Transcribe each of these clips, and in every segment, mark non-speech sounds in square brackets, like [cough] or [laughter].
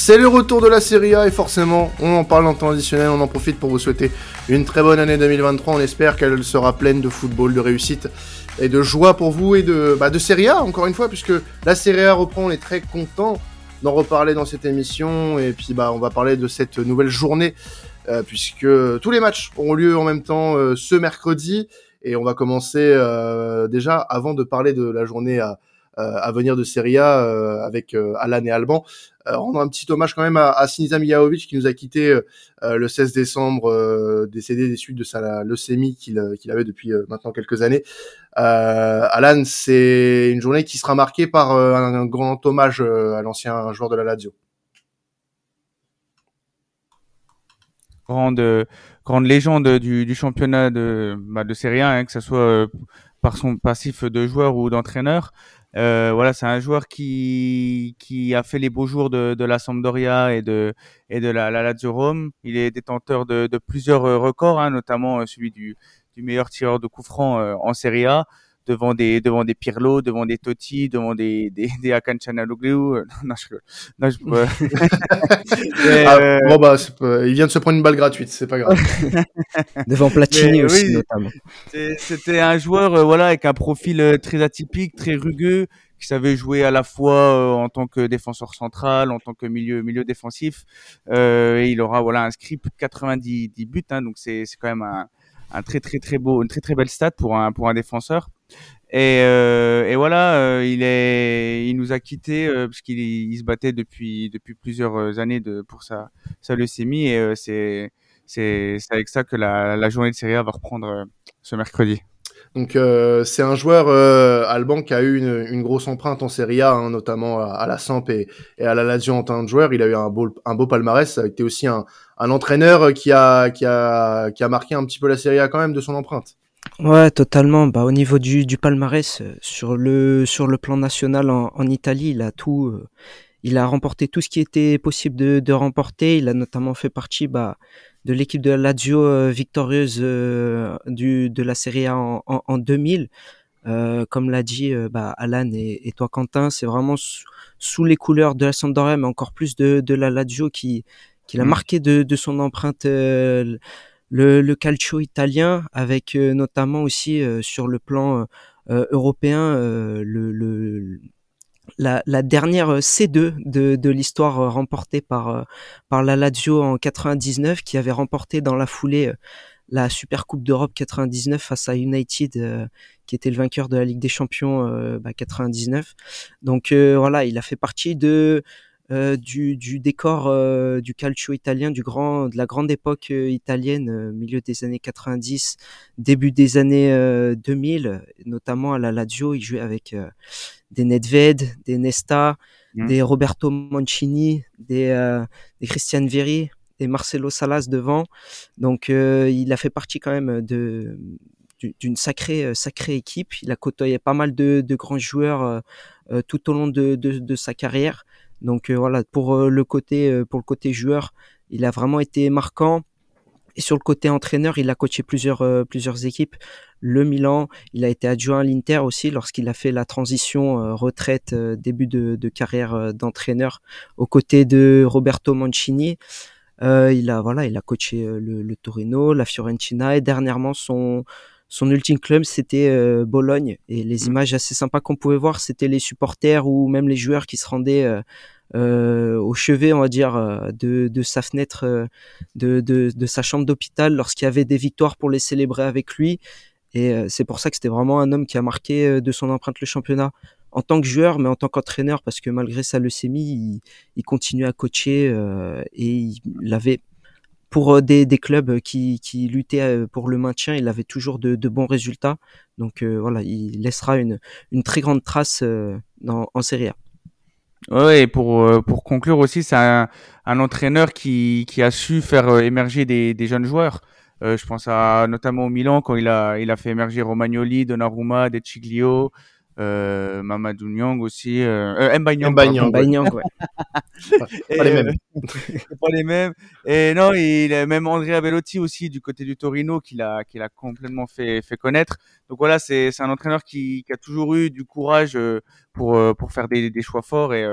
C'est le retour de la Serie A et forcément, on en parle en temps additionnel, on en profite pour vous souhaiter une très bonne année 2023. On espère qu'elle sera pleine de football, de réussite et de joie pour vous et de, bah, de Serie A, encore une fois, puisque la Serie A reprend, on est très content d'en reparler dans cette émission et puis bah, on va parler de cette nouvelle journée euh, puisque tous les matchs auront lieu en même temps euh, ce mercredi et on va commencer euh, déjà avant de parler de la journée à à venir de Serie A avec Alan et Alban. Rendre un petit hommage quand même à, à Sinisa Mijaovic qui nous a quitté le 16 décembre, décédé des suites de sa leucémie qu'il avait depuis maintenant quelques années. Alan, c'est une journée qui sera marquée par un, grand hommage à l'ancien joueur de la Lazio. grande grande légende du, du championnat de bah, de Serie A, hein, que ce soit par son passif de joueur ou d'entraîneur. Euh, voilà, c'est un joueur qui qui a fait les beaux jours de, de la Sampdoria et de et de la, la Lazio Rome. Il est détenteur de, plusieurs euh, records, hein, notamment euh, celui du, du meilleur tireur de coup franc en Serie A devant des devant des Pirlo, devant des Totti, devant des des, des Akan Chanaloglu. Non, je, non, je, [laughs] ah, euh... bon bah, il vient de se prendre une balle gratuite, c'est pas grave. [laughs] devant Platini aussi oui, notamment. C'était un joueur euh, voilà avec un profil euh, très atypique, très rugueux qui savait jouer à la fois euh, en tant que défenseur central, en tant que milieu milieu défensif. Euh, et il aura voilà inscrit plus de 90 buts, hein, donc c'est c'est quand même un, un très très très beau, une très très belle stat pour un pour un défenseur. Et, euh, et voilà, euh, il est, il nous a quitté euh, parce qu'il il se battait depuis depuis plusieurs années de pour sa leucémie et euh, c'est c'est avec ça que la la journée de Serie A va reprendre euh, ce mercredi. Donc euh, c'est un joueur euh, Alban qui a eu une, grosse empreinte en Serie A, hein, notamment à, la Samp et, et, à la Lazio en tant que joueur. Il a eu un beau, un beau palmarès. Ça a été aussi un, un entraîneur qui a, qui, a, qui a marqué un petit peu la Serie A quand même de son empreinte. Ouais, totalement. Bah, au niveau du, du palmarès, euh, sur le, sur le plan national en, en Italie, il a tout. Euh, il a remporté tout ce qui était possible de, de remporter. Il a notamment fait partie bah, de l'équipe de la Lazio euh, victorieuse euh, du, de la Serie A en, en, en 2000. Euh, comme l'a dit bah, Alan et, et, toi Quentin, c'est vraiment sous, sous, les couleurs de la Sampdoria, mais encore plus de, de la Lazio qui, qui l'a mmh. marqué de, de, son empreinte le, le calcio italien, avec euh, notamment aussi euh, sur le plan euh, européen le, le la, la, dernière C2 de, de l'histoire remportée par, par la Lazio en 99, qui avait remporté dans la foulée la Super Coupe d'Europe 99 face à United, qui était le vainqueur de la Ligue des Champions bah, 99. Donc voilà, il a fait partie de euh, du, du, décor euh, du calcio italien, du grand, de la grande époque euh, italienne, euh, milieu des années 90, début des années 2000, notamment à la Lazio, il jouait avec des Nedved, des Nesta, mmh. des Roberto Mancini, des, des Christian Vieri, des Marcelo Salas devant. Donc il a fait partie quand même de d'une sacrée sacrée équipe. Il a côtoyé pas mal de, de grands joueurs euh, tout au long de, de, de sa carrière. Donc euh, voilà, pour euh, le côté euh, pour le côté joueur, il a vraiment été marquant. Et sur le côté entraîneur, il a coaché plusieurs plusieurs équipes. Le Milan, il a été adjoint à l'Inter aussi lorsqu'il a fait la transition retraite début de, de carrière d'entraîneur aux côtés de Roberto Mancini. Euh, il a voilà, il a coaché le, Torino, la Fiorentina et dernièrement son son ultime club c'était euh, Bologne et les mmh. images assez sympas qu'on pouvait voir c'était les supporters ou même les joueurs qui se rendaient euh, euh, au chevet on va dire de, de sa fenêtre de, de, de, sa chambre d'hôpital lorsqu'il y avait des victoires pour les célébrer avec lui et c'est pour ça que c'était vraiment un homme qui a marqué de son empreinte le championnat en tant que joueur mais en tant qu'entraîneur parce que malgré sa leucémie il, il continuait à coacher et il avait pour euh, des, clubs qui, qui, luttaient euh, pour le maintien, il avait toujours de, bons résultats. Donc euh, voilà, il laissera une, très grande trace en Serie A. Ouais, et pour conclure aussi, c'est un, entraîneur qui, a su faire émerger des, jeunes joueurs. Euh, je pense notamment au Milan quand il a fait émerger Romagnoli, Donnarumma, De Ciglio, euh, Mamadou Niang aussi, euh, euh Mbanyang, [laughs] ouais. pas, les mêmes. [laughs] pas les mêmes. Et non, il a même Andrea Bellotti aussi du côté du Torino qu'il a, qu'il a complètement fait, fait connaître. Donc voilà, c'est, c'est un entraîneur qui, qui a toujours eu du courage pour, pour faire des, des choix forts et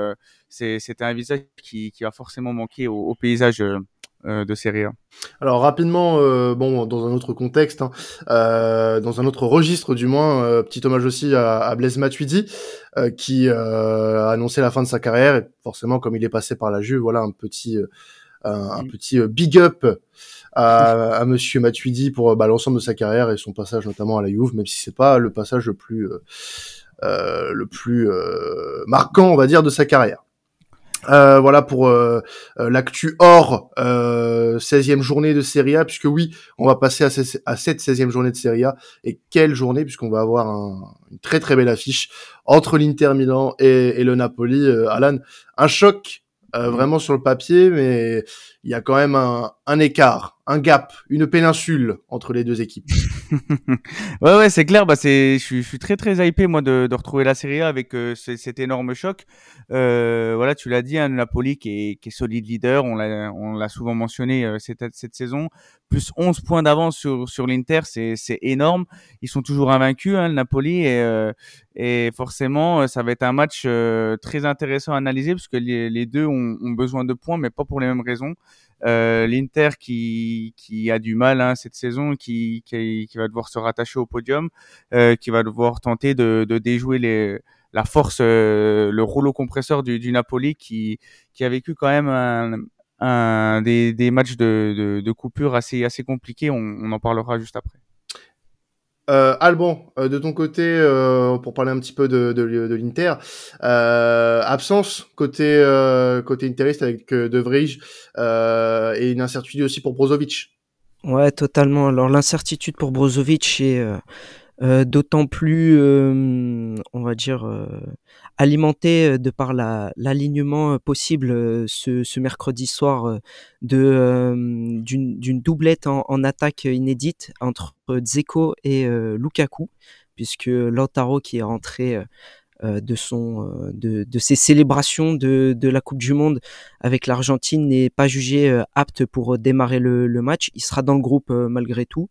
c'est, c'était un visage qui, qui va forcément manquer au, au paysage euh, de Serie A Alors rapidement, euh, bon, dans un autre contexte, hein, euh, dans un autre registre du moins, petit hommage aussi à, à Blaise Matuidi, qui a annoncé la fin de sa carrière. Et forcément, comme il est passé par la Juve, voilà un petit, un, mm. petit big up à, à Monsieur Matuidi pour bah, l'ensemble de sa carrière et son passage notamment à la Juve, même si c'est pas le passage le plus le plus marquant, on va dire, de sa carrière. Euh, voilà pour euh, euh l'actu hors euh, 16e journée de Serie A, puisque oui, on va passer à, à cette 16e journée de Serie A. Et quelle journée, puisqu'on va avoir un, une très très belle affiche entre l'Inter Milan et, et, le Napoli. Euh, Alan, un choc euh, vraiment sur le papier, mais il y a quand même un, un, écart, un gap, une péninsule entre les deux équipes. [laughs] ouais, ouais, c'est clair. Bah, c'est, je suis, je suis très, très hypé moi de, de retrouver la Serie A avec euh, cet énorme choc. Euh, voilà, tu l'as dit, hein, Napoli qui est, qui est solide leader. On l'a, on l'a souvent mentionné euh, cette, cette saison. Plus 11 points d'avance sur, sur l'Inter, c'est, c'est énorme. Ils sont toujours invaincus, hein, le Napoli, et, euh, et forcément, ça va être un match très intéressant à analyser parce que les, les deux ont, ont besoin de points, mais pas pour les mêmes raisons. Euh, L'Inter qui, qui a du mal hein, cette saison, qui, qui, qui, va devoir se rattacher au podium, euh, qui va devoir tenter de, de déjouer les, la force, euh, le rouleau compresseur du, du, Napoli qui, qui a vécu quand même un, un des, des matchs de, de, de, coupure assez, assez compliqués. On, on en parlera juste après. Euh, Alban, euh, de ton côté, euh, pour parler un petit peu de, de, l'Inter, euh, absence côté côté interiste avec De Vrij et une incertitude aussi pour Brozovic. Ouais, totalement. Alors l'incertitude pour Brozovic est d'autant plus, on va dire, alimenté de par l'alignement possible ce, mercredi soir de d'une doublette en, attaque inédite entre Dzeko et Lukaku, puisque Lautaro qui est rentré de son de, de, ses célébrations de, de la Coupe du Monde avec l'Argentine n'est pas jugé apte pour démarrer le, le, match. Il sera dans le groupe malgré tout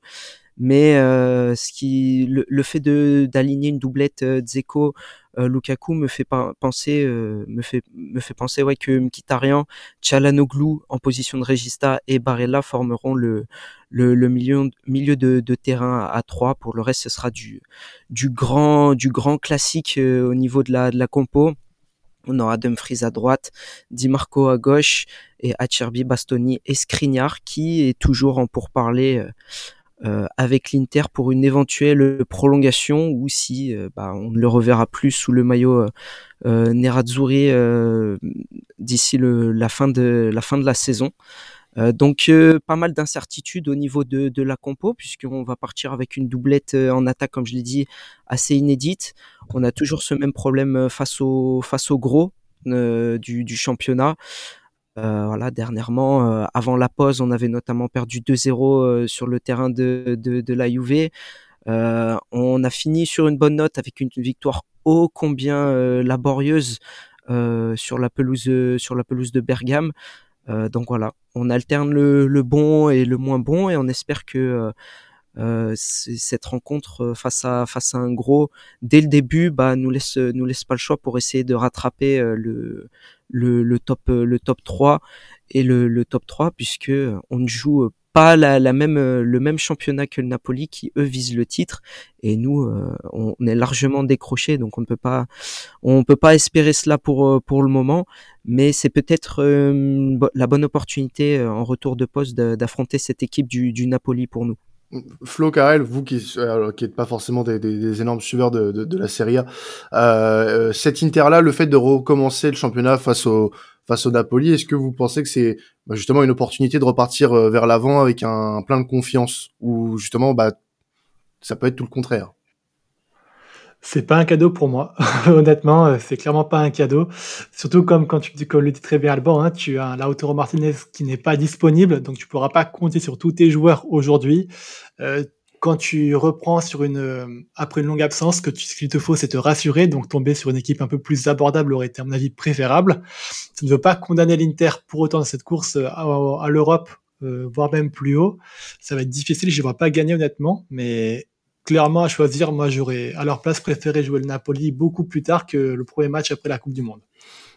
mais euh, ce qui le, le fait de d'aligner une doublette euh, Dzeko euh, Lukaku me fait penser euh, me fait me fait penser ouais que Mkhitaryan, Çalhanoğlu en position de Regista et Barella formeront le le, le milieu milieu de, de terrain à, 3 pour le reste ce sera du du grand du grand classique au niveau de la de la compo. On aura Dumfries à droite, Di Marco à gauche et Acerbi, Bastoni et Skriniar qui est toujours en pourparler euh, avec l'Inter pour une éventuelle prolongation ou si euh, bah, on ne le reverra plus sous le maillot euh, Nerazzurri euh, d'ici la fin de la fin de la saison. donc pas mal d'incertitudes au niveau de, de la compo puisqu'on va partir avec une doublette en attaque comme je l'ai dit assez inédite. On a toujours ce même problème face au face au gros du, du championnat. Euh, voilà, dernièrement, euh, avant la pause, on avait notamment perdu 2-0 euh, sur le terrain de, de, de la Juve. on a fini sur une bonne note avec une victoire ô combien laborieuse sur la pelouse sur la pelouse de Bergame. donc voilà, on alterne le, le, bon et le moins bon et on espère que euh, cette rencontre face à face à un gros dès le début bah nous laisse nous laisse pas le choix pour essayer de rattraper le le, le, top le top 3 et le, le top 3 puisque on ne joue pas la, la, même le même championnat que le Napoli qui eux visent le titre et nous euh, on est largement décroché donc on ne peut pas on peut pas espérer cela pour pour le moment mais c'est peut-être euh, la bonne opportunité euh, en retour de poste d'affronter cette équipe du, du Napoli pour nous. Flo Carrel, vous qui n'êtes qui pas forcément des, énormes suiveurs de, la Serie A, euh, cet Inter-là, le fait de recommencer le championnat face au face au Napoli, est-ce que vous pensez que c'est bah, justement une opportunité de repartir euh, vers l'avant avec un, plein de confiance, ou justement, bah, ça peut être tout le contraire? C'est pas un cadeau pour moi, [laughs] honnêtement, euh, c'est clairement pas un cadeau. Surtout comme quand tu comme le dit très bien Alban, hein, tu as un Lautaro Martinez qui n'est pas disponible, donc tu pourras pas compter sur tous tes joueurs aujourd'hui. Euh, quand tu reprends sur une après une longue absence, que tu, ce qu'il te faut, c'est te rassurer, donc tomber sur une équipe un peu plus abordable aurait été à mon avis préférable. Ça ne veut pas condamner l'Inter pour autant dans cette course à, à l'Europe, voire même plus haut. Ça va être difficile, je ne vois pas gagner honnêtement, mais clairement à choisir, moi j'aurais à leur place préféré jouer le Napoli beaucoup plus tard que le premier match après la Coupe du Monde.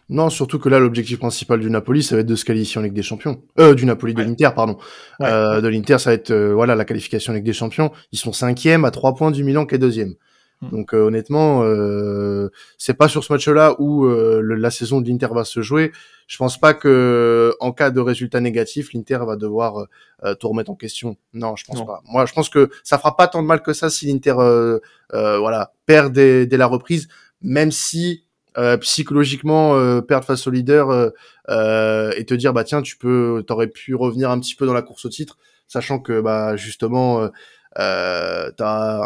Non, surtout que là, l'objectif principal du Napoli, ça va être de se qualifier en Ligue des Champions. Euh, du Napoli, de l'Inter, pardon. Euh, de l'Inter, ça va être euh, voilà la qualification en Ligue des Champions. Ils sont cinquième à trois points du Milan qui est deuxième. Hmm. Donc euh, honnêtement, euh, c'est pas sur ce match-là où euh, la saison de l'Inter va se jouer. Je pense pas que en cas de résultat négatif, l'Inter va devoir tout remettre en question. Non, je pense pas. Moi, je pense que ça fera pas tant de mal que ça si l'Inter voilà perd dès, dès, la reprise, même si euh, psychologiquement euh, perdre face au leader euh, et te dire bah tiens tu peux t'aurais pu revenir un petit peu dans la course au titre sachant que bah justement euh, t'as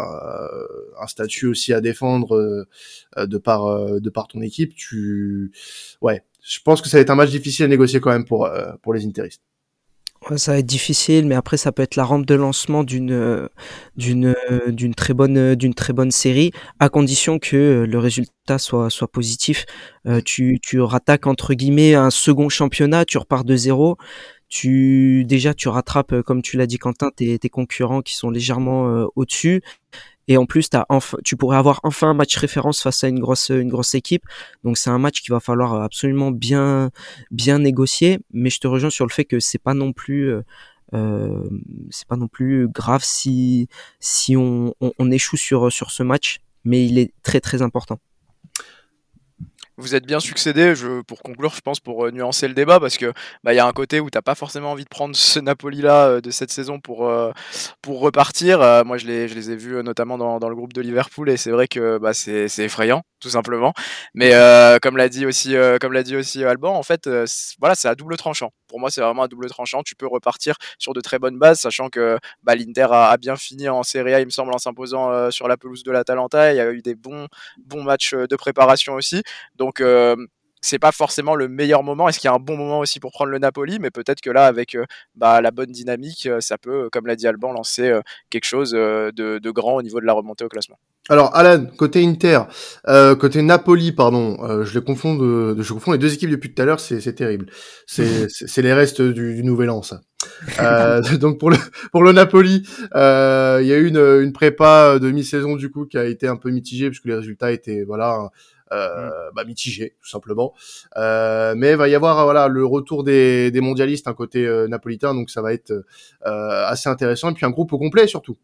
un statut aussi à défendre de par de par ton équipe tu ouais je pense que ça va être un match difficile à négocier quand même pour pour les interistes ça va être difficile, mais après ça peut être la rampe de lancement d'une d'une d'une très bonne d'une très bonne série, à condition que le résultat soit soit positif. Euh, tu tu rattaques entre guillemets un second championnat, tu repars de zéro. Tu déjà tu rattrapes, comme tu l'as dit Quentin, tes, tes concurrents qui sont légèrement euh, au-dessus. Et en plus, as enfin, tu pourrais avoir enfin un match référence face à une grosse, une grosse équipe. Donc c'est un match qu'il va falloir absolument bien, bien négocier. Mais je te rejoins sur le fait que c'est pas non plus, euh, euh c'est pas non plus grave si, si on, on, on échoue sur, sur ce match. Mais il est très très important vous êtes bien succédé. Je, pour conclure, je pense pour euh, nuancer le débat, parce que bah il y a un côté où t'as pas forcément envie de prendre ce Napoli là euh, de cette saison pour euh, pour repartir. moi, je les je les ai vus notamment dans, dans le groupe de Liverpool et c'est vrai que bah c'est effrayant tout simplement. Mais comme l'a dit aussi comme l'a dit aussi Alban, en fait voilà c'est à double tranchant. Pour moi, c'est vraiment à double tranchant. Tu peux repartir sur de très bonnes bases, sachant que bah, l'Inter a, bien fini en Serie A, il me semble, en s'imposant sur la pelouse de l'Atalanta. Il y a eu des bons bons matchs de préparation aussi. Donc euh, c'est pas forcément le meilleur moment. Est-ce qu'il y a un bon moment aussi pour prendre le Napoli? Mais peut-être que là, avec euh, bah, la bonne dynamique, euh, ça peut, comme l'a dit Alban, lancer quelque chose de, grand au niveau de la remontée au classement. Alors, Alan, côté Inter, côté Napoli, pardon, je les confonds, de, je confonds les deux équipes depuis tout à l'heure. C'est terrible. [laughs] C'est les restes du, Nouvel An, ça. [laughs] donc pour le pour le Napoli, il y a eu une, une prépa de mi-saison du coup qui a été un peu mitigée puisque les résultats étaient voilà euh, mm. bah, mitigé tout simplement. Euh, mais il va y avoir voilà le retour des, des mondialistes un côté euh, napolitain, donc ça va être assez intéressant. Et puis un groupe au complet surtout.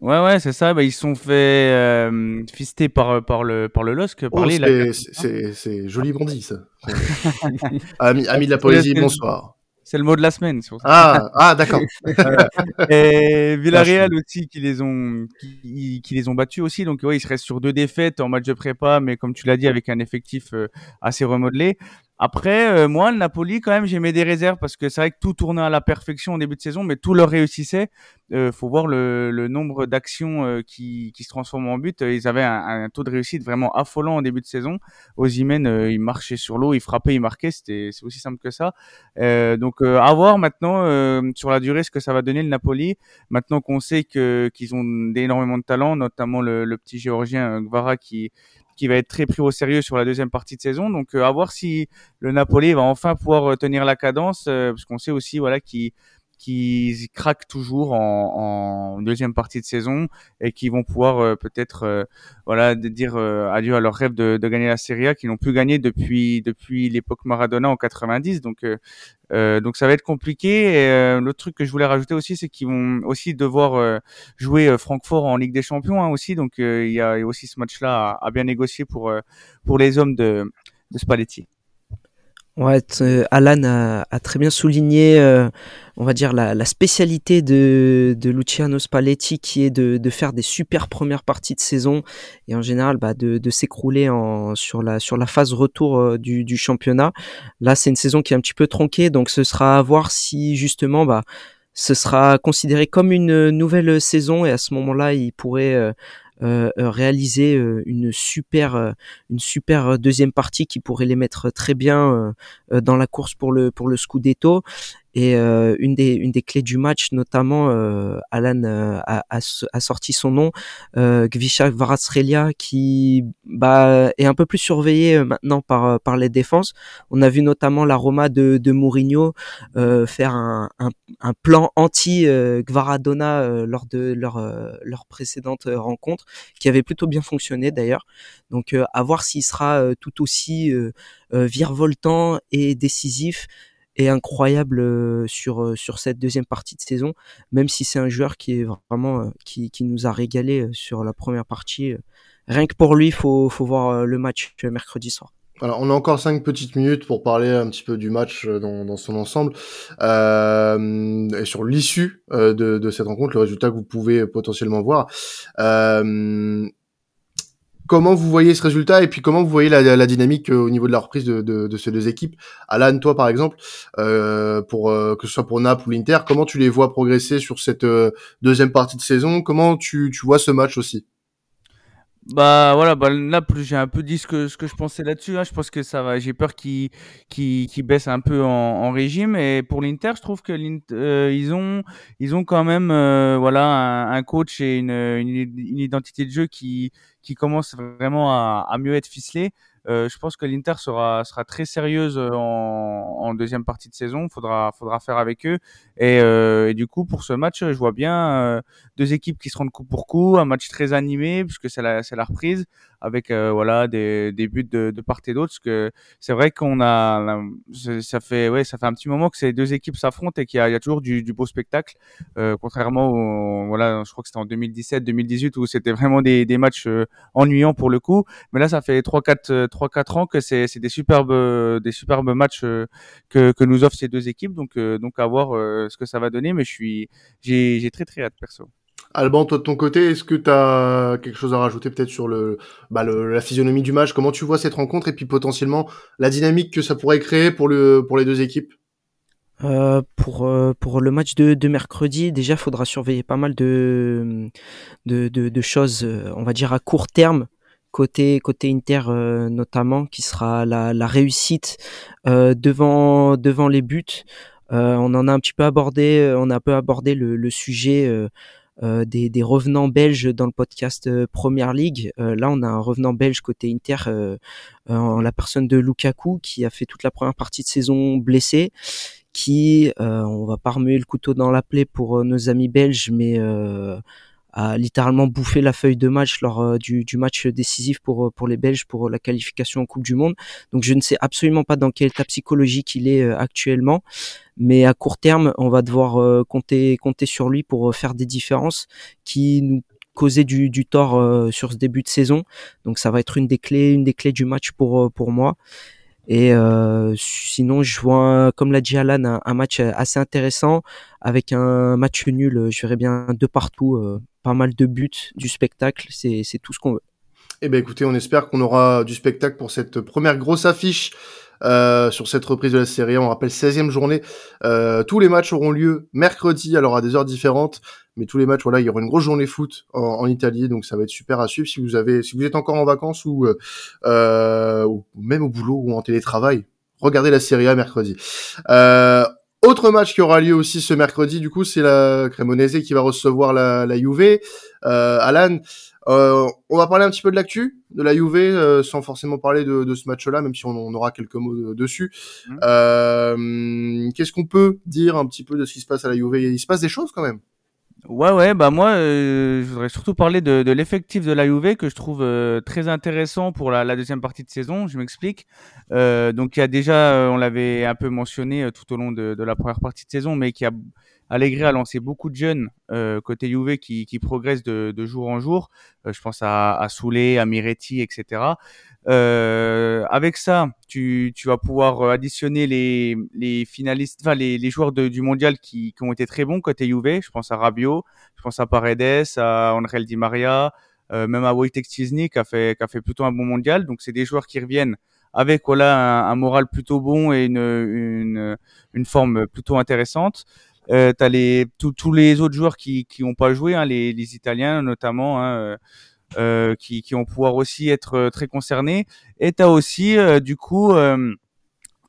Ouais, ouais, c'est ça. Bah, ils sont fait euh, fister par, par le, par le LOSC. Oh, c'est joli bandit, ça. [laughs] ami, ami de la poésie, bonsoir. C'est le mot de la semaine. Sur ça. Ah, ah d'accord. [laughs] et Villarreal aussi qui les ont qui, qui, les ont battus aussi. Donc ouais, ils seraient sur deux défaites en match de prépa, mais comme tu l'as dit, avec un effectif euh, assez remodelé. Après, euh, moi, le Napoli, quand même, j'ai mis des réserves parce que c'est vrai que tout tournait à la perfection au début de saison, mais tout leur réussissait. Euh, faut voir le, le nombre d'actions euh, qui, qui se transforment en but. Ils avaient un, un, taux de réussite vraiment affolant en début de saison. Ozymen, euh, il marchait sur l'eau, il frappait, il marquait. C'était c'est aussi simple que ça. Euh, donc, à voir maintenant sur la durée ce que ça va donner le Napoli. Maintenant qu'on sait que qu'ils ont énormément de talent, notamment le, le petit géorgien Gvara qui qui va être très pris au sérieux sur la deuxième partie de saison. Donc euh, à voir si le Napoli va enfin pouvoir euh, tenir la cadence, euh, parce qu'on sait aussi voilà qui qui craquent toujours en, en, deuxième partie de saison et qui vont pouvoir euh, peut-être euh, voilà dire euh, adieu à leur rêve de, de gagner la Serie A qu'ils n'ont plus gagné depuis depuis l'époque Maradona en 90 donc donc ça va être compliqué et l'autre truc que je voulais rajouter aussi c'est qu'ils vont aussi devoir jouer Francfort en Ligue des Champions hein, aussi donc il y a aussi ce match là à, à bien négocier pour pour les hommes de de Spalletti. Ouais, euh, Alan a, a, très bien souligné, euh, on va dire, la, la, spécialité de, de Luciano Spalletti qui est de, de, faire des super premières parties de saison et en général bah, de, de s'écrouler sur, la, sur la phase retour euh, du, du, championnat. Là, c'est une saison qui est un petit peu tronquée, donc ce sera à voir si justement bah, ce sera considéré comme une nouvelle saison et à ce moment-là, il pourrait euh, réaliser euh, une super une super deuxième partie qui pourrait les mettre très bien dans la course pour le pour le Scudetto Et euh, une des une des clés du match, notamment, euh, Alan euh, a, a, a, sorti son nom, euh, Gvisha Varasrelia, qui bah, est un peu plus surveillé euh, maintenant par par les défenses. On a vu notamment la Roma de, de Mourinho faire un, un, un, plan anti Gvaradona lors de leur leur précédente rencontre, qui avait plutôt bien fonctionné d'ailleurs. Donc à voir s'il sera tout aussi virevoltant et décisif est incroyable euh, sur euh, sur cette deuxième partie de saison, même si c'est un joueur qui est vraiment euh, qui, qui nous a régalé sur la première partie. Rien que pour lui, faut faut voir le match mercredi soir. Alors, on a encore cinq petites minutes pour parler un petit peu du match dans, son ensemble euh, et sur l'issue de, cette rencontre, le résultat que vous pouvez potentiellement voir. Euh, Comment vous voyez ce résultat et puis comment vous voyez la, dynamique euh, au niveau de la reprise de, ces deux équipes. Alan, toi par exemple, euh, pour euh, que ce soit pour Naples ou l'Inter, comment tu les vois progresser sur cette deuxième partie de saison? Comment tu, tu vois ce match aussi? Bah voilà, bah Naples, j'ai un peu dit ce que, ce que je pensais là-dessus. Hein. Je pense que ça va. J'ai peur qu'ils qu qu baissent un peu en, régime. Et pour l'Inter, je trouve que euh, ils ont ils ont quand même euh, voilà un, coach et une, une, une, identité de jeu qui qui commence vraiment à, à mieux être ficelée. Euh, je pense que l'Inter sera sera très sérieuse euh, en, en, deuxième partie de saison. Faudra faudra faire avec eux. Et, euh, du coup, pour ce match, je vois bien euh, deux équipes qui se rendent coup pour coup, un match très animé puisque c'est la c'est la reprise avec euh, voilà des, des buts de, de part et d'autre. Parce que c'est vrai qu'on a ça fait ouais ça fait un petit moment que ces deux équipes s'affrontent et qu'il y, y a, toujours du, du beau spectacle. contrairement au voilà, je crois que c'était en 2017-2018 où c'était vraiment des, des matchs ennuyants pour le coup. Mais là, ça fait trois quatre 3-4 ans que c'est des superbes des superbes matchs euh, que, que nous offrent ces deux équipes. Donc euh, donc à voir euh, ce que ça va donner. Mais je suis j'ai très très hâte perso. Alban, toi de ton côté, est-ce que tu as quelque chose à rajouter peut-être sur le, bah, le, la physionomie du match? Comment tu vois cette rencontre et puis potentiellement la dynamique que ça pourrait créer pour, le, pour les deux équipes? Euh, pour euh, pour le match de, de mercredi, déjà, faudra surveiller pas mal de de, de, de choses, on va dire à court terme, côté côté Inter euh, notamment qui sera la, la réussite euh, devant devant les buts. Euh, on en a un petit peu abordé, on a un peu abordé le, le sujet des, des, revenants belges dans le podcast Première League. là, on a un revenant belge côté Inter en la personne de Lukaku qui a fait toute la première partie de saison blessé qui, on va pas remuer le couteau dans la plaie pour nos amis belges, mais a littéralement bouffé la feuille de match lors euh, du, du, match décisif pour euh, pour les Belges pour la qualification en Coupe du Monde. Donc je ne sais absolument pas dans quel état psychologique il est euh, actuellement, mais à court terme, on va devoir compter compter sur lui pour faire des différences qui nous causaient du, du tort sur ce début de saison. Donc ça va être une des clés une des clés du match pour pour moi. Et euh, sinon, je vois, comme l'a dit Alan, un, match assez intéressant avec un match nul. Je verrais bien de partout, euh, pas mal de buts, du spectacle. C'est tout ce qu'on veut. Eh ben écoutez, on espère qu'on aura du spectacle pour cette première grosse affiche euh, sur cette reprise de la série. On rappelle 16e journée. Euh, tous les matchs auront lieu mercredi, alors à des heures différentes, mais tous les matchs, voilà, il y aura une grosse journée foot en, Italie, donc ça va être super à suivre. Si vous avez, si vous êtes encore en vacances ou, euh, ou même au boulot ou en télétravail, regardez la série A mercredi. Euh, autre match qui aura lieu aussi ce mercredi, du coup, c'est la Cremonese qui va recevoir la, la Juve. Euh, Alan, euh, on va parler un petit peu de l'actu de la Juve, euh, sans forcément parler de, de ce match-là, même si on, on, aura quelques mots dessus. Mmh. Euh, Qu'est-ce qu'on peut dire un petit peu de ce qui se passe à la Juve? Il se passe des choses quand même. Ouais, ouais, bah moi, euh, je voudrais surtout parler de, de l'effectif de la Juve que je trouve euh, très intéressant pour la, la, deuxième partie de saison. Je m'explique. Euh, donc, il y a déjà, on l'avait un peu mentionné tout au long de, de, la première partie de saison, mais qui a Allegri a lancé beaucoup de jeunes euh, côté Juve qui, qui progressent de, de, jour en jour. Euh, je pense à, à Soulé, à Miretti, etc. Euh, avec ça, tu, tu, vas pouvoir additionner les, les finalistes, enfin les, les joueurs du mondial qui, qui, ont été très bons côté Juve. Je pense à Rabiot, je pense à Paredes, à Angel Di Maria, euh, même à Wojtek Szczesny qui a fait qui a fait plutôt un bon mondial. Donc c'est des joueurs qui reviennent avec voilà un, un moral plutôt bon et une, une, une forme plutôt intéressante. Euh, tu as les, tous les autres joueurs qui n'ont pas joué, hein, les, les, Italiens notamment, hein, euh, euh, qui, qui vont pouvoir aussi être euh, très concernés. Et tu as aussi, euh, du coup,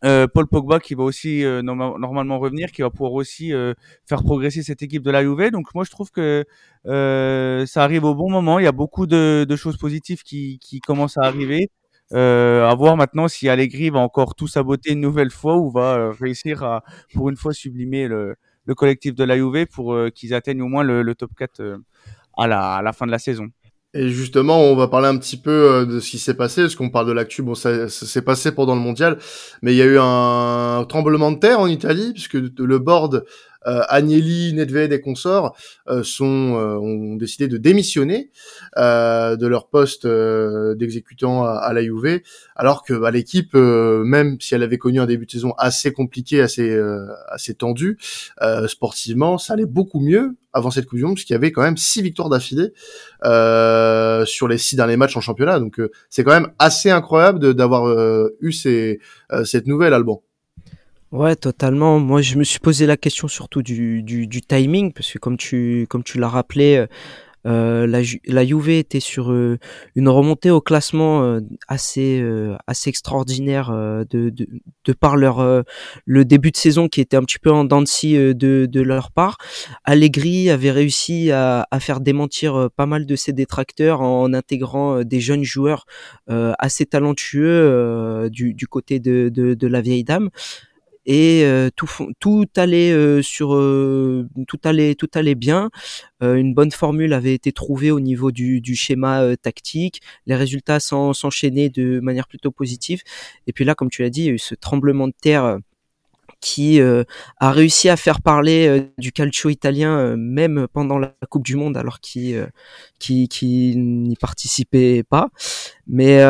Euh, Paul Pogba qui va aussi euh, normalement revenir, qui va pouvoir aussi euh, faire progresser cette équipe de la Juve. Donc moi je trouve que ça arrive au bon moment. Il y a beaucoup de, de choses positives qui, qui, commencent à arriver. à voir maintenant si Allegri va encore tout saboter une nouvelle fois ou va réussir à pour une fois sublimer le, le collectif de la pour qu'ils atteignent au moins le, top 4 à la, à la fin de la saison. Et justement, on va parler un petit peu euh, de ce qui s'est passé, parce qu'on parle de l'actu, bon, ça, s'est passé pendant le mondial, mais il y a eu un tremblement de terre en Italie, puisque le board euh, Agnelli, Nedved et consorts euh, sont euh, ont décidé de démissionner euh, de leur poste d'exécutant à, à, la Juve, alors que bah, l'équipe, même si elle avait connu un début de saison assez compliqué, assez assez tendu, sportivement, ça allait beaucoup mieux avant cette Coupe du Monde, puisqu'il y avait quand même six victoires d'affilée euh, sur les six derniers matchs en championnat. Donc c'est quand même assez incroyable d'avoir eu ces, cette nouvelle, Alban. Ouais, totalement. Moi, je me suis posé la question surtout du, du, du timing, parce que comme tu, comme tu l'as rappelé, euh, la, la Juve était sur euh, une remontée au classement euh, assez, euh, assez extraordinaire de, de, de, par leur le début de saison qui était un petit peu en dents de, de, de leur part. Allegri avait réussi à, à faire démentir pas mal de ses détracteurs en, intégrant des jeunes joueurs assez talentueux du, du côté de, de, de la vieille dame et euh, tout allait euh, sur euh, bien. Une bonne formule avait été trouvée au niveau du, schéma tactique. Les résultats s'enchaînaient de manière plutôt positive. Et puis là comme tu l'as dit il y a eu ce tremblement de terre qui a réussi à faire parler du calcio italien même pendant la Coupe du Monde alors qu'il qui, qui n'y participait pas. Mais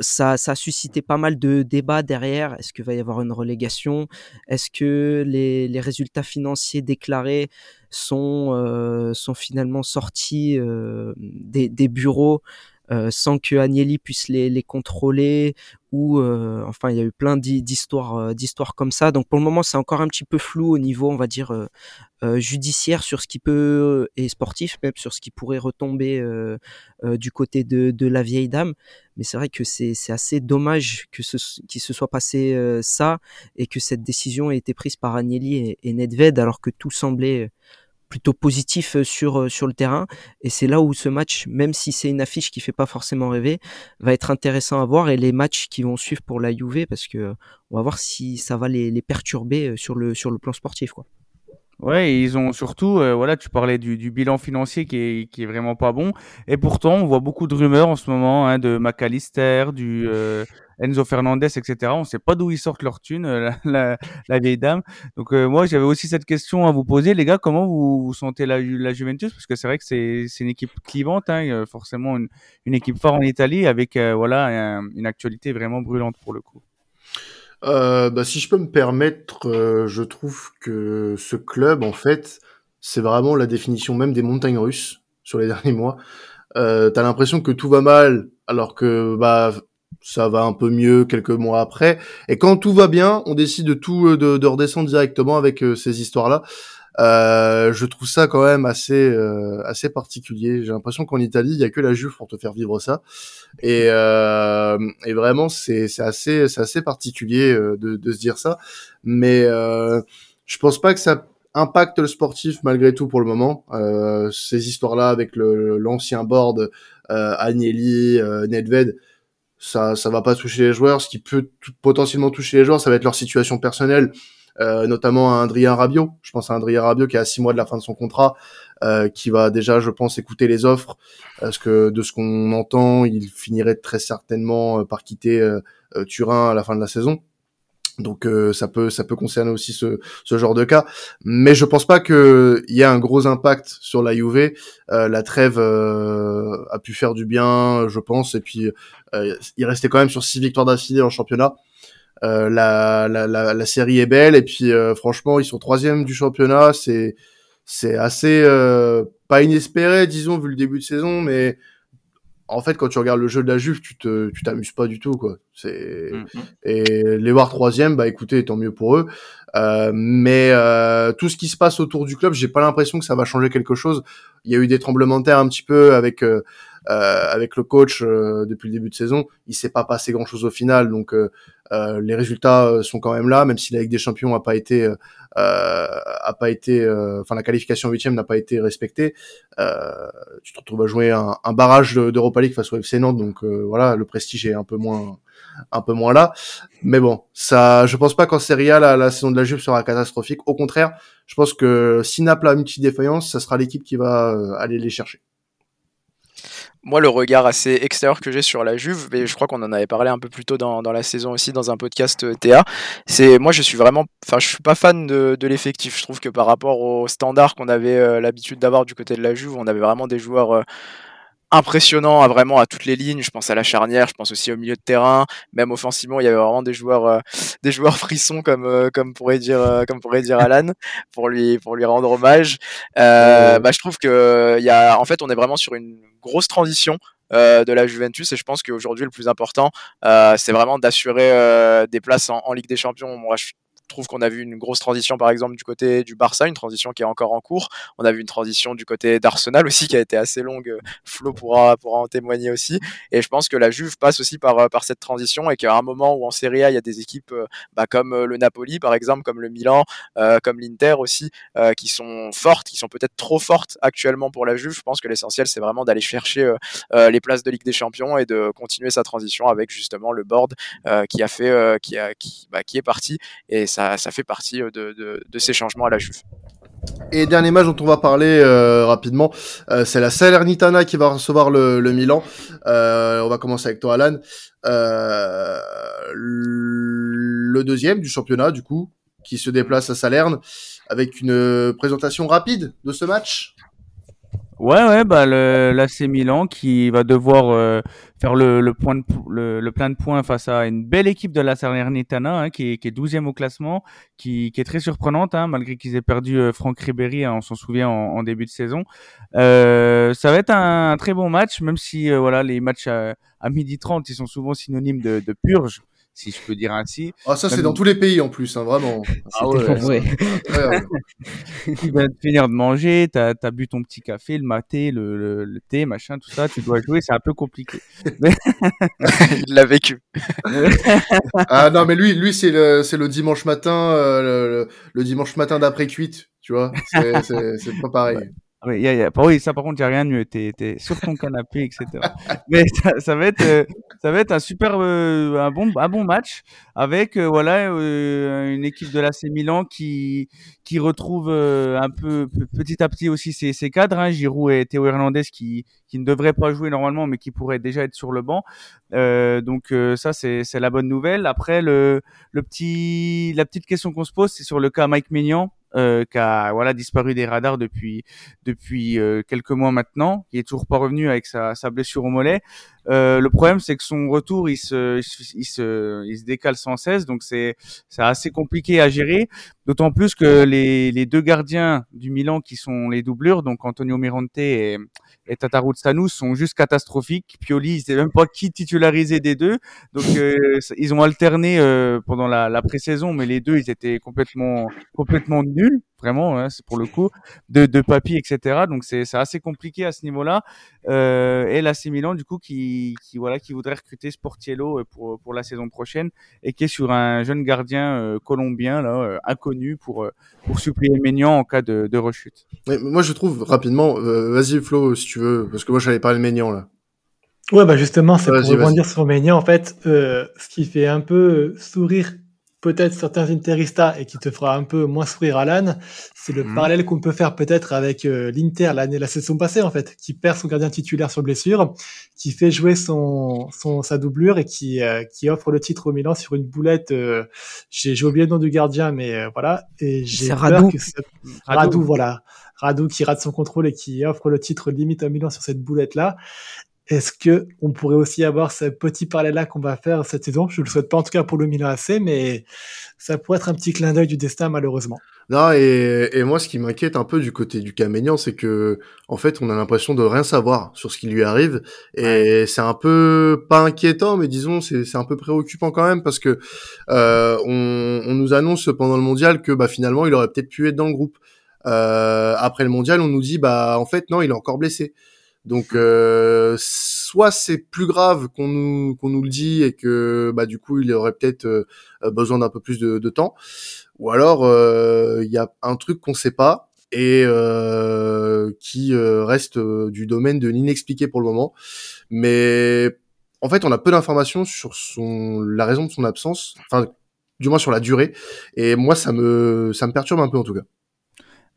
ça, ça a suscité pas mal de débats derrière. Est-ce qu'il va y avoir une relégation? Est-ce que les, les, résultats financiers déclarés sont, euh, sont finalement sortis euh, des, des, bureaux sans que Agnelli puisse les, les contrôler ou euh, enfin il y a eu plein d'histoires euh, d'histoires comme ça. Donc pour le moment c'est encore un petit peu flou au niveau on va dire judiciaire sur ce qui peut et sportif même sur ce qui pourrait retomber du côté de, de la vieille dame. Mais c'est vrai que c'est assez dommage que ce qu'il se soit passé ça et que cette décision ait été prise par Agnelli et, et Nedved alors que tout semblait plutôt positif euh, sur euh, sur le terrain et c'est là où ce match même si c'est une affiche qui fait pas forcément rêver va être intéressant à voir et les matchs qui vont suivre pour la Juve parce que on va voir si ça va les, les perturber euh, sur le sur le plan sportif quoi. Ouais, ils ont surtout, euh, voilà, tu parlais du, du, bilan financier qui est, qui est vraiment pas bon. Et pourtant, on voit beaucoup de rumeurs en ce moment hein, de McAllister, du euh, Enzo Fernandez, etc. On ne sait pas d'où ils sortent leur thunes, euh, la, la, vieille dame. Donc moi, j'avais aussi cette question à vous poser, les gars. Comment vous, vous sentez la, la Juventus? Parce que c'est vrai que c'est une équipe clivante, hein, forcément une, une équipe forte en Italie avec voilà une actualité vraiment brûlante pour le coup. Euh, bah, si je peux me permettre, euh, je trouve que ce club, en fait, c'est vraiment la définition même des montagnes russes sur les [laughs] derniers mois. Euh, T'as l'impression que tout va mal, alors que bah ça va un peu mieux quelques mois après. Et quand tout va bien, on décide de tout de, de redescendre directement avec euh, ces histoires-là. Euh, je trouve ça quand même assez euh, assez particulier. J'ai l'impression qu'en Italie, il y a que la Juve pour te faire vivre ça. Et, euh, et vraiment, c'est c'est assez c'est assez particulier euh, de, de se dire ça. Mais euh, je pense pas que ça impacte le sportif malgré tout pour le moment. Ces histoires-là avec le l'ancien board Agnelli, Nedved, ça ça va pas toucher les joueurs. Ce qui peut potentiellement toucher les joueurs, ça va être leur situation personnelle notamment à Adrien Rabiot. Je pense à Adrien Rabiot qui est à six mois de la fin de son contrat, euh, qui va déjà, je pense, écouter les offres, parce que de ce qu'on entend, il finirait très certainement euh, par quitter Turin à la fin de la saison. Donc ça peut ça peut concerner aussi ce, ce genre de cas, mais je pense pas qu'il y ait un gros impact sur la Juve. la trêve a pu faire du bien, je pense, et puis il restait quand même sur six victoires d'affilée en championnat. Euh, la, la, la, la, série est belle et puis euh, franchement ils sont troisième du championnat. C'est c'est assez euh, pas inespéré disons vu le début de saison, mais en fait quand tu regardes le jeu de la Juve, tu te tu t'amuses pas du tout quoi. C'est mm-hmm. et les voir troisième, bah écoutez tant mieux pour eux. Euh, mais euh, tout ce qui se passe autour du club, j'ai pas l'impression que ça va changer quelque chose. Il y a eu des tremblements de terre un petit peu avec avec le coach depuis le début de saison, il s'est pas passé grand chose au final. Donc les résultats sont quand même là, même si la Ligue des Champions a pas été a pas été, enfin la qualification huitième n'a pas été respectée. tu te retrouves à jouer un, barrage d'Europa League face au FC Nantes, donc voilà, le prestige est un peu moins un peu moins là. Mais bon, ça, je pense pas qu'en Serie A, la, saison de la Juve sera catastrophique. Au contraire, je pense que si Naples a une petite défaillance, ça sera l'équipe qui va euh, aller les chercher. Moi, le regard assez extérieur que j'ai sur la Juve, mais je crois qu'on en avait parlé un peu plus tôt dans, la saison aussi dans un podcast euh, TA, c'est moi je suis vraiment, enfin je suis pas fan de, l'effectif. Je trouve que par rapport au standard qu'on avait euh, l'habitude d'avoir du côté de la Juve, on avait vraiment des joueurs impressionnant à vraiment à toutes les lignes. Je pense à la charnière, je pense aussi au milieu de terrain, même offensivement, il y avait vraiment des joueurs, euh, [laughs] des joueurs frissons comme euh, comme pourrait dire euh, comme pourrait dire Alan [laughs] pour lui pour lui rendre hommage. bah, je trouve que il y a en fait on est vraiment sur une grosse transition. de la Juventus et je pense qu'aujourd'hui le plus important c'est vraiment d'assurer des places en, Ligue des Champions. Moi, je trouve qu'on a vu une grosse transition par exemple du côté du Barça, une transition qui est encore en cours. On a vu une transition du côté d'Arsenal aussi qui a été assez longue. Flo pourra, pourra en témoigner aussi. Et je pense que la Juve passe aussi par, euh, par cette transition et qu'à un moment où en Serie A il y a des équipes euh, bah, comme euh, le Napoli par exemple, comme le Milan, comme l'Inter aussi, qui sont fortes, qui sont peut-être trop fortes actuellement pour la Juve. Je pense que l'essentiel c'est vraiment d'aller chercher les places de Ligue des Champions et de continuer sa transition avec justement le board qui a fait, qui a, qui, bah, qui est parti et fait partie euh, de, ces changements à la Juve. Et dernier match dont on va parler euh, rapidement, euh, c'est la Salernitana qui va recevoir le, Milan. on va commencer avec toi, Alan. le deuxième du championnat, du coup, qui se déplace à Salerne, avec une présentation rapide de ce match. Ouais, ouais, bah l'AC Milan qui va devoir euh, faire le, le, point de, le, plein de points face à une belle équipe de la Salernitana hein, qui, est, qui est 12e au classement, qui, qui est très surprenante hein, malgré qu'ils aient perdu euh, Franck Ribéry, hein, on s'en souvient en, début de saison. Euh, ça va être un, très bon match, même si euh, voilà les matchs à, à midi 30 ils sont souvent synonymes de, de purge si je peux dire ainsi. Ah, ça, c'est dans tous les pays en plus, hein, vraiment. Ah [laughs] ouais, ouais. tu vas finir de manger, tu as, bu ton petit café, le maté, le, le, thé, machin, tout ça, tu dois jouer, c'est un peu compliqué. [laughs] Il l'a vécu. [laughs] ah non, mais lui, lui c'est le, le dimanche matin, euh, le, dimanche matin d'après cuite, tu vois. C'est pas pareil. Oui, y a, y a, oui, ça par contre, il n'y a rien de mieux. T'es es sur ton canapé, etc. [laughs] Mais ça, ça, va être, euh, ça va être un super, euh, un bon, un bon match avec euh, voilà une équipe de l'AC Milan qui qui retrouve un peu petit à petit aussi ses, ses cadres. Hein, Giroud et Théo Hernandez qui qui ne devraient pas jouer normalement, mais qui pourraient déjà être sur le banc. donc ça, c'est la bonne nouvelle. Après le le petit, la petite question qu'on se pose, c'est sur le cas Mike Maignan euh, qui a voilà disparu des radars depuis depuis euh, quelques mois maintenant, qui est toujours pas revenu avec sa, sa blessure au mollet. Euh, le problème, c'est que son retour, il se, il se, il se décale sans cesse, donc c'est, c'est assez compliqué à gérer. D'autant plus que les, les deux gardiens du Milan, qui sont les doublures, donc Antonio Mirante et, Tataru Stanous, sont juste catastrophiques. Pioli, il sait même pas qui titulariser des deux, donc euh, ils ont alterné pendant la, la pré-saison, mais les deux, ils étaient complètement, complètement nuls vraiment, hein, c'est pour le coup, de, de papier, etc. Donc c'est assez compliqué à ce niveau-là. Euh, et la Milan, du coup, qui, qui, voilà, qui voudrait recruter Sportiello euh, pour, pour la saison prochaine et qui est sur un jeune gardien euh, colombien, là, euh, inconnu, pour, pour supplier Maignan en cas de, de rechute. moi, je trouve rapidement, vas-y Flo, si tu veux, parce que moi, j'allais parler de Maignan, là. Ouais, bah justement, c'est pour rebondir sur Maignan, en fait, ce qui fait un peu sourire peut-être certains Interistas et qui te fera un peu moins sourire Alan, c'est le mhm. parallèle qu'on peut faire peut-être avec euh, l'Inter l'année la saison passée en fait, qui perd son gardien titulaire sur blessure, qui fait jouer son, son sa doublure et qui euh, qui offre le titre au Milan sur une boulette. Euh, j'ai oublié le nom du gardien, mais voilà. Et j'ai peur Radou. que Radou, voilà. Radou qui rate son contrôle et qui offre le titre limite au Milan sur cette boulette là. Est-ce que on pourrait aussi avoir ce petit parallèle-là qu'on va faire cette saison? Je ne le souhaite pas en tout cas pour le Milan AC, mais ça pourrait être un petit clin d'œil du destin malheureusement. Non, et, et moi ce qui m'inquiète un peu du côté du Caménian, c'est que en fait on a l'impression de rien savoir sur ce qui lui arrive, et c'est un peu pas inquiétant, mais disons c'est un peu préoccupant quand même parce que euh, on, on, nous annonce pendant le mondial que bah finalement il aurait peut-être pu être dans le groupe. Euh, après le mondial, on nous dit bah en fait non, il est encore blessé. Donc euh, soit c'est plus grave qu'on nous le dit et que bah du coup il aurait peut-être euh, besoin d'un peu plus de, temps, ou alors il y a un truc qu'on sait pas et qui reste du domaine de l'inexpliqué pour le moment. Mais en fait, on a peu d'informations sur son la raison de son absence, enfin du moins sur la durée. Et moi, ça me perturbe un peu en tout cas.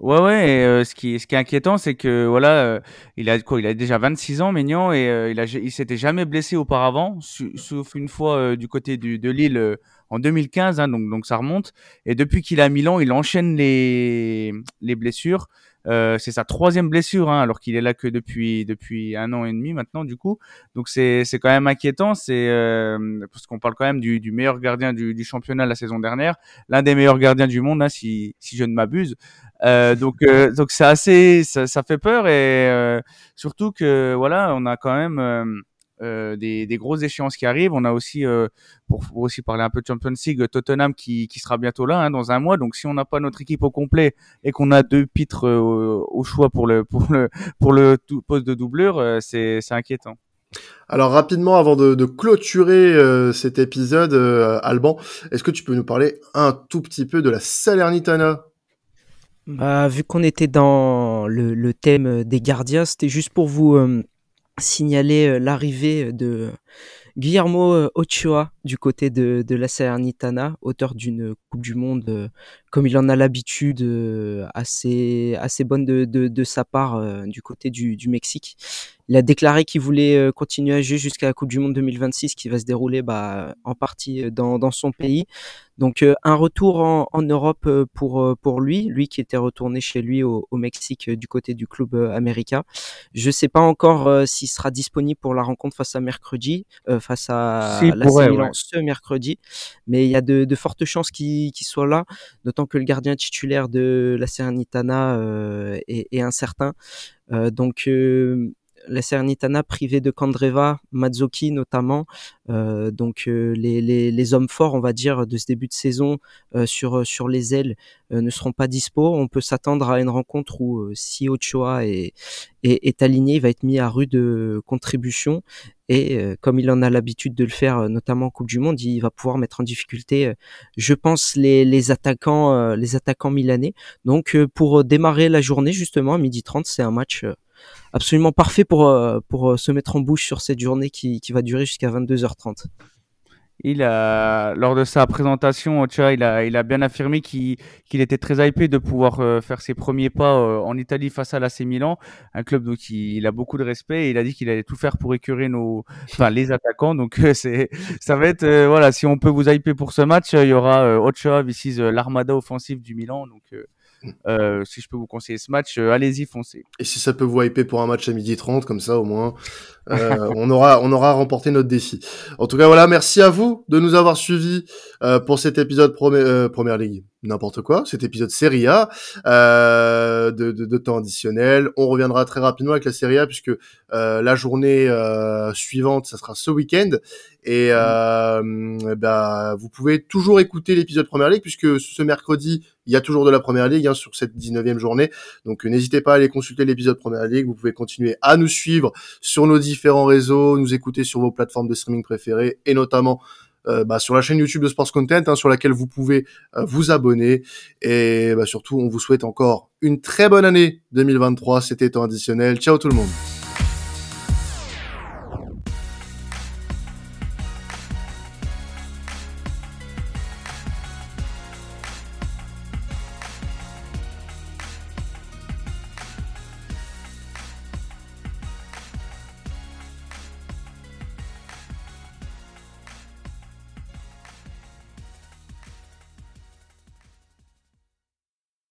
Ouais, ouais. Euh, ce qui, ce qui est inquiétant, c'est que voilà, euh, il a quoi Il a déjà 26 ans, Maignan, et euh, il a, il s'était jamais blessé auparavant, sauf une fois du côté du, de Lille en 2015, hein, donc donc ça remonte. Et depuis qu'il a Milan, il enchaîne les les blessures. C'est sa troisième blessure, hein, alors qu'il est là que depuis depuis un an et demi maintenant, du coup. Donc c'est c'est quand même inquiétant. C'est parce qu'on parle quand même du, meilleur gardien du, du, championnat la saison dernière, l'un des meilleurs gardiens du monde, hein, si si je ne m'abuse. Euh, donc euh, donc c'est assez, ça, ça, fait peur et euh, surtout que voilà, on a quand même euh, des, des, grosses échéances qui arrivent. On a aussi, euh, pour, aussi parler un peu de Champions League, Tottenham qui, qui sera bientôt là, hein, dans un mois. Donc si on n'a pas notre équipe au complet et qu'on a deux pitres euh, au choix pour le, pour le, pour le poste de doublure, c'est inquiétant. Alors rapidement, avant de, de clôturer cet épisode, Alban, est-ce que tu peux nous parler un tout petit peu de la Salernitana? Bah, vu qu'on était dans le, thème des gardiens, c'était juste pour vous signaler euh, l'arrivée de Guillermo euh, Ochoa du côté de, de la Salernitana, auteur d'une Coupe du Monde, euh, comme il en a l'habitude, assez, assez bonne de, de, de sa part du côté du, du Mexique. Il a déclaré qu'il voulait continuer à jouer jusqu'à la Coupe du Monde 2026 qui va se dérouler bah, en partie dans, dans son pays. Donc euh, un retour en, en Europe euh, pour euh, pour lui, lui qui était retourné chez lui au, au Mexique du côté du club américain. Je sais pas encore s'il sera disponible pour la rencontre face à mercredi, face à la Milan ce mercredi, mais il y a de, fortes chances qu'il soit là, d'autant que le gardien titulaire de la Serenitana est, est, incertain. donc la Serenitana privée de Kandreva, Mazzoki notamment, euh, donc euh, les, les, les, hommes forts, on va dire, de ce début de saison euh, sur sur les ailes ne seront pas dispo. On peut s'attendre à une rencontre où si Ochoa est, est, est, aligné, il va être mis à rude contribution et comme il en a l'habitude de le faire, notamment en Coupe du Monde, il va pouvoir mettre en difficulté, je pense, les, les attaquants les attaquants milanais. Donc pour démarrer la journée justement à midi 30, c'est un match absolument parfait pour, euh, pour euh, se mettre en bouche sur cette journée qui, qui va durer jusqu'à 22h30. Il a, lors de sa présentation, Ocha, il a, il a bien affirmé qu'il était très hypé de pouvoir euh, faire ses premiers pas en Italie face à l'AC Milan, un club dont il, a beaucoup de respect et il a dit qu'il allait tout faire pour écurer nos, enfin, les attaquants. Donc, c'est, ça va être, voilà, si on peut vous hyper pour ce match, il y aura Ocha, this l'armada offensive du Milan. Euh, si je peux vous conseiller ce match, euh, allez-y, foncez. Et si ça peut vous hyper pour un match à midi 30, comme ça au moins, euh, [laughs] on aura on aura remporté notre défi. En tout cas, voilà, merci à vous de nous avoir suivis pour cet épisode Première Ligue n'importe quoi, cet épisode Serie A euh, de, de, de, temps additionnel. On reviendra très rapidement avec la Serie A puisque euh, la journée euh, suivante, ça sera ce week-end. Et euh, bah, vous pouvez toujours écouter l'épisode Première Ligue puisque ce mercredi, il y a toujours de la Première Ligue hein, sur cette 19e journée. Donc n'hésitez pas à aller consulter l'épisode Première Ligue. Vous pouvez continuer à nous suivre sur nos différents réseaux, nous écouter sur vos plateformes de streaming préférées et notamment euh, bah, sur la chaîne YouTube de Sports Content, hein, sur laquelle vous pouvez euh, vous abonner. Et bah, surtout, on vous souhaite encore une très bonne année 2023. C'était temps additionnel. Ciao tout le monde.